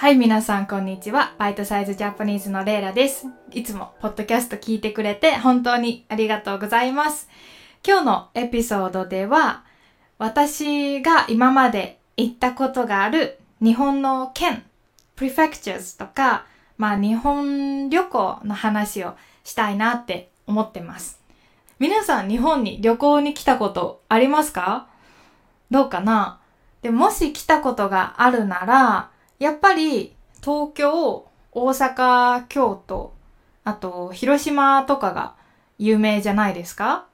はい、皆さん、こんにちは。バイトサイズジャパニーズのレイラです。いつも、ポッドキャスト聞いてくれて、本当にありがとうございます。今日のエピソードでは、私が今まで行ったことがある日本の県、prefectures とか、まあ、日本旅行の話をしたいなって思ってます。皆さん、日本に旅行に来たことありますか？どうかな？でもし来たことがあるなら、やっぱり東京、大阪、京都、あと広島とかが有名じゃないですか？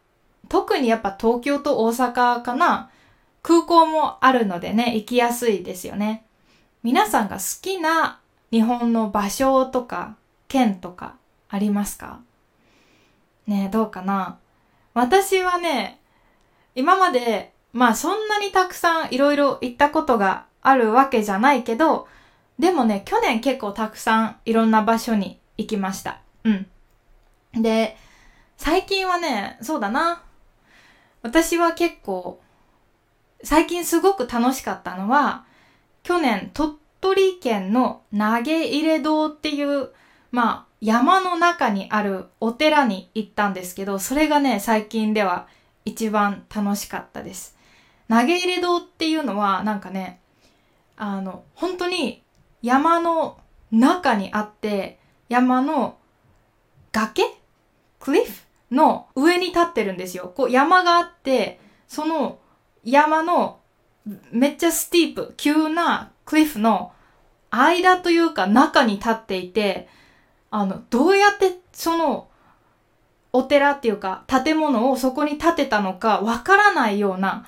特にやっぱ東京と大阪かな。空港もあるのでね、行きやすいですよね。皆さんが好きな日本の場所とか県とかありますか？ねどうかな？私はね、今までまあそんなにたくさんいろいろ行ったことがあるわけじゃないけど、でもね、去年結構たくさんいろんな場所に行きました。うん。で、最近はね、そうだな。私は結構、最近すごく楽しかったのは、去年鳥取県の投げ入れ堂っていう、まあ山の中にあるお寺に行ったんですけど、それがね、最近では一番楽しかったです。投げ入れ堂っていうのはなんかね、あの、本当に山の中にあって、山の崖？クリフの上に立ってるんですよ。こう山があって、その山のめっちゃスティープ、急なクリフの間というか中に立っていて、あの、どうやってそのお寺っていうか建物をそこに建てたのかわからないような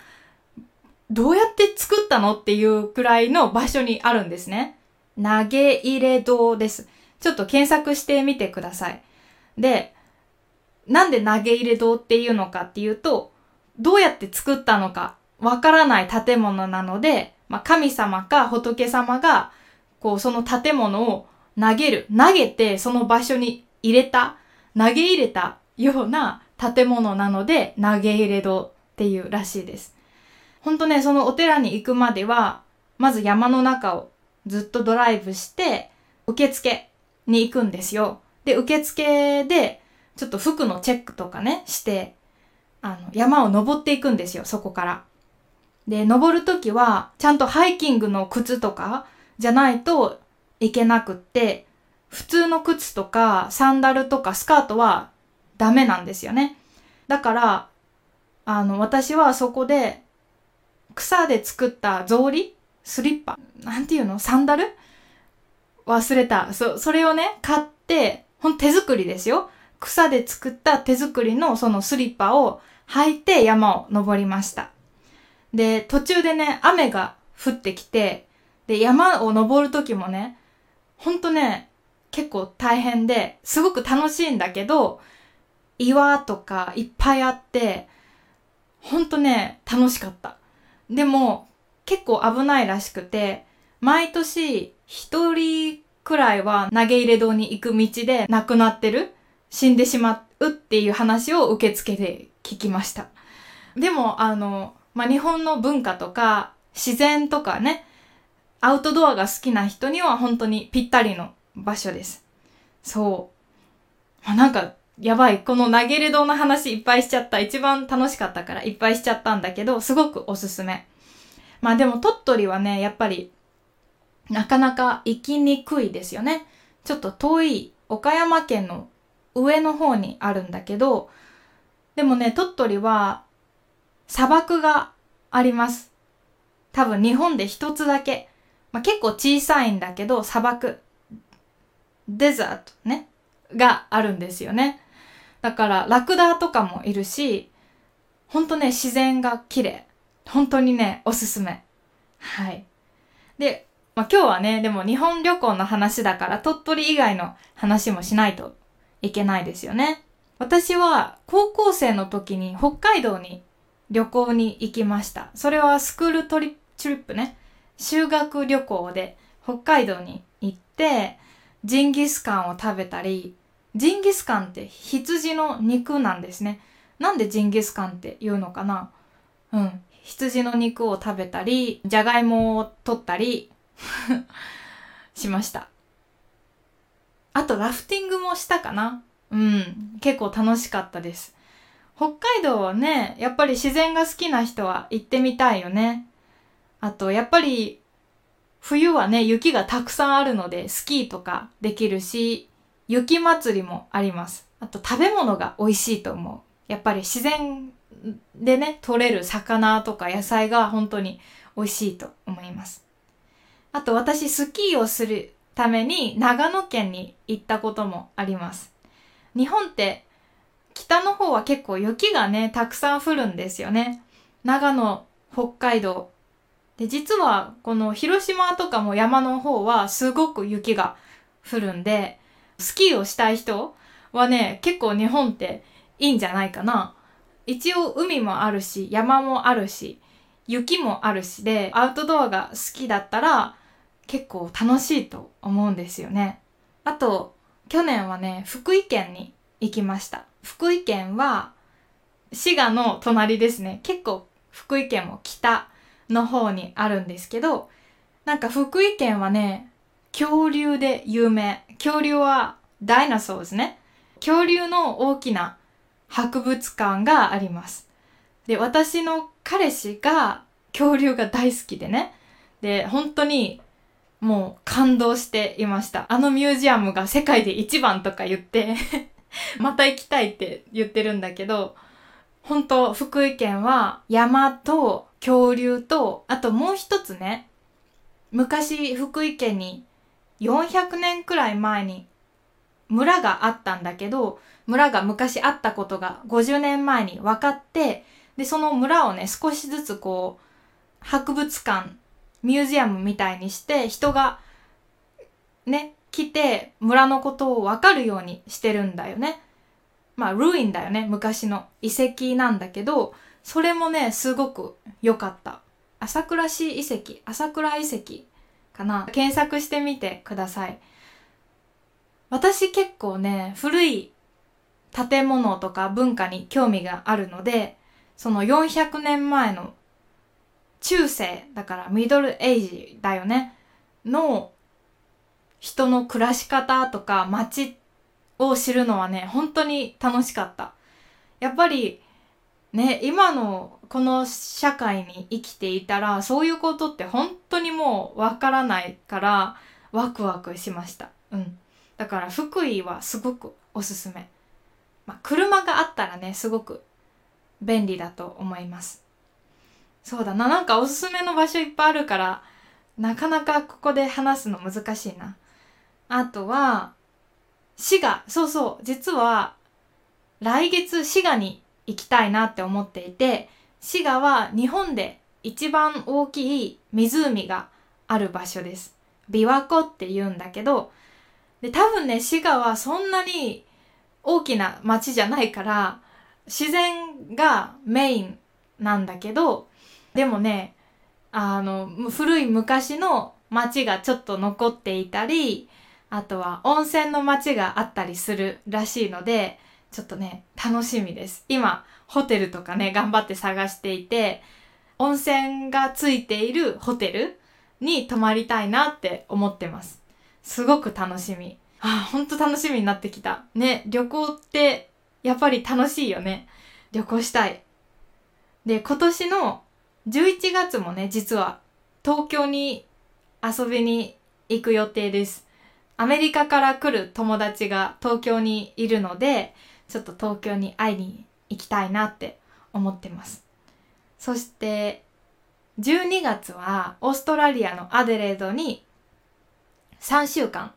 どうやって作ったのっていうくらいの場所にあるんですね。投げ入れ堂です。ちょっと検索してみてください。で、なんで投げ入れ堂っていうのかっていうと、どうやって作ったのかわからない建物なので、まあ、神様か仏様が、こう、その建物を投げる、投げてその場所に入れた、投げ入れたような建物なので、投げ入れ堂っていうらしいです。ほんとね、そのお寺に行くまでは、まず山の中をずっとドライブして、受付に行くんですよ。で、受付で、ちょっと服のチェックとかね、して、あの、山を登っていくんですよ、そこから。で、登るときは、ちゃんとハイキングの靴とか、じゃないといけなくって、普通の靴とか、サンダルとかスカートはダメなんですよね。だから、あの、私はそこで、草で作った草履スリッパなんていうの？サンダル？忘れた。そ、それをね、買って、ほん手作りですよ。草で作った手作りのそのスリッパを履いて山を登りました。で、途中でね、雨が降ってきて、で、山を登る時もね、ほんとね、結構大変で、すごく楽しいんだけど、岩とかいっぱいあって、ほんとね、楽しかった。でも、結構危ないらしくて、毎年一人くらいは投げ入れ堂に行く道で亡くなってる死んでしまうっていう話を受付で聞きました。でも、あの、まあ、日本の文化とか自然とかね、アウトドアが好きな人には本当にぴったりの場所です。そう。まあ、なんか、やばい。この投げ入れ堂の話いっぱいしちゃった。一番楽しかったからいっぱいしちゃったんだけど、すごくおすすめ。まあでも鳥取はね、やっぱり、なかなか行きにくいですよね。ちょっと遠い岡山県の上の方にあるんだけど、でもね、鳥取は砂漠があります。多分日本で一つだけ。まあ、結構小さいんだけど、砂漠、デザートね、があるんですよね。だからラクダとかもいるし、ほんとね、自然が綺麗。本当にね、おすすめ。はい。で、まあ、今日はね、でも日本旅行の話だから鳥取以外の話もしないといけないですよね。私は高校生の時に北海道に旅行に行きました。それはスクールトリップね。修学旅行で北海道に行って、ジンギスカンを食べたり、ジンギスカンって羊の肉なんですね。なんでジンギスカンって言うのかな？うん。羊の肉を食べたり、じゃがいもを取ったり、しました。あとラフティングもしたかなうん。結構楽しかったです。北海道はね、やっぱり自然が好きな人は行ってみたいよね。あと、やっぱり冬はね、雪がたくさんあるので、スキーとかできるし、雪祭りもあります。あと、食べ物が美味しいと思う。やっぱり自然でね、取れる魚とか野菜が本当に美味しいと思います。あと、私、スキーをするために長野県に行ったこともあります。日本って北の方は結構雪がね、たくさん降るんですよね。長野、北海道。で、実はこの広島とかも山の方はすごく雪が降るんで、スキーをしたい人はね、結構日本っていいんじゃないかな。一応海もあるし、山もあるし、雪もあるしで、アウトドアが好きだったら結構楽しいと思うんですよね。あと、去年はね、福井県に行きました。福井県は滋賀の隣ですね。結構福井県も北の方にあるんですけど、なんか福井県はね、恐竜で有名。恐竜はダイナソーですね。恐竜の大きな博物館があります。で、私の彼氏が恐竜が大好きでね。で、本当にもう感動していました。あのミュージアムが世界で一番とか言って また行きたいって言ってるんだけど、本当福井県は山と恐竜と、あともう一つね、昔福井県に400年くらい前に村があったんだけど、村が昔あったことが50年前に分かって、で、その村をね、少しずつこう、博物館、ミュージアムみたいにして、人がね、来て村のことをわかるようにしてるんだよね。まあ、ルインだよね。昔の遺跡なんだけど、それもね、すごく良かった。朝倉市遺跡、朝倉遺跡かな。検索してみてください。私結構ね、古い建物とか文化に興味があるので、その400年前の中世、だからミドルエイジだよね、の人の暮らし方とか街を知るのはね、本当に楽しかった。やっぱり、ね、今のこの社会に生きていたら、そういうことって本当にもうわからないから、ワクワクしました。うん。だから福井はすごくおすすめ。まあ、車があったらね、すごく便利だと思います。そうだな、なんかおすすめの場所いっぱいあるから、なかなかここで話すの難しいな。あとは、滋賀。そうそう。実は、来月滋賀に行きたいなって思っていて、滋賀は日本で一番大きい湖がある場所です。琵琶湖って言うんだけど、で、多分ね、滋賀はそんなに大きな町じゃないから、自然がメインなんだけど、でもね、あの、古い昔の町がちょっと残っていたり、あとは温泉の街があったりするらしいので、ちょっとね、楽しみです。今、ホテルとかね、頑張って探していて、温泉がついているホテルに泊まりたいなって思ってます。すごく楽しみ。あ、ほんと楽しみになってきた。ね、旅行ってやっぱり楽しいよね。旅行したい。で、今年の11月もね、実は東京に遊びに行く予定です。アメリカから来る友達が東京にいるので、ちょっと東京に会いに行きたいなって思ってます。そして、12月はオーストラリアのアデレードに3週間、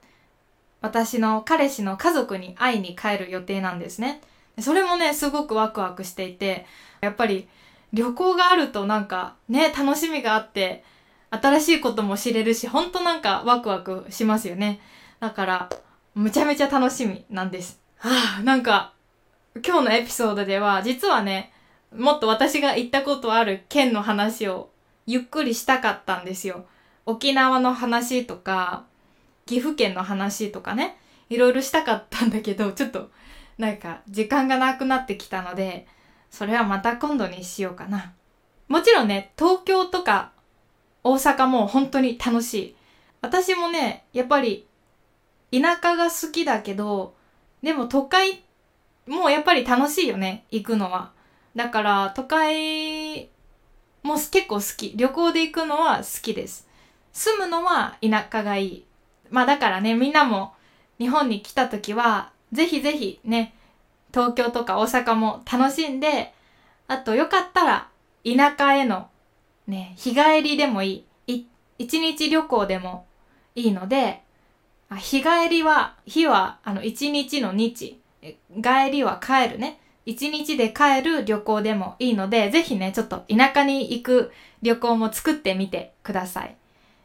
私の彼氏の家族に会いに帰る予定なんですね。それもね、すごくワクワクしていて、やっぱり旅行があるとなんかね、楽しみがあって、新しいことも知れるし、ほんとなんかワクワクしますよね。だから、むちゃめちゃ楽しみなんです。はあ、なんか、今日のエピソードでは、実はね、もっと私が行ったことある県の話をゆっくりしたかったんですよ。沖縄の話とか、岐阜県の話とかね、いろいろしたかったんだけど、ちょっと、なんか、時間がなくなってきたので、それはまた今度にしようかな。もちろんね、東京とか大阪も本当に楽しい。私もね、やっぱり田舎が好きだけど、でも都会もやっぱり楽しいよね、行くのは。だから都会も結構好き。旅行で行くのは好きです。住むのは田舎がいい。まあだからね、みんなも日本に来た時は、ぜひぜひね、東京とか大阪も楽しんで、あとよかったら田舎へのね、日帰りでもいい。一日旅行でもいいので、日帰りは、日はあの一日の日、帰りは帰るね。一日で帰る旅行でもいいので、ぜひね、ちょっと田舎に行く旅行も作ってみてください。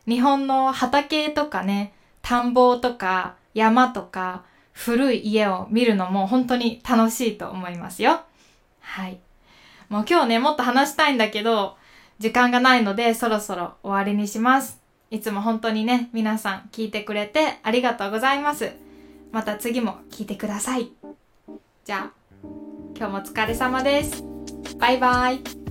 日本の畑とかね、田んぼとか山とか古い家を見るのも本当に楽しいと思いますよ。はい。もう今日ね、もっと話したいんだけど、時間がないのでそろそろ終わりにします。いつも本当にね、皆さん聞いてくれてありがとうございます。また次も聞いてください。じゃあ、今日もお疲れ様です。バイバイ。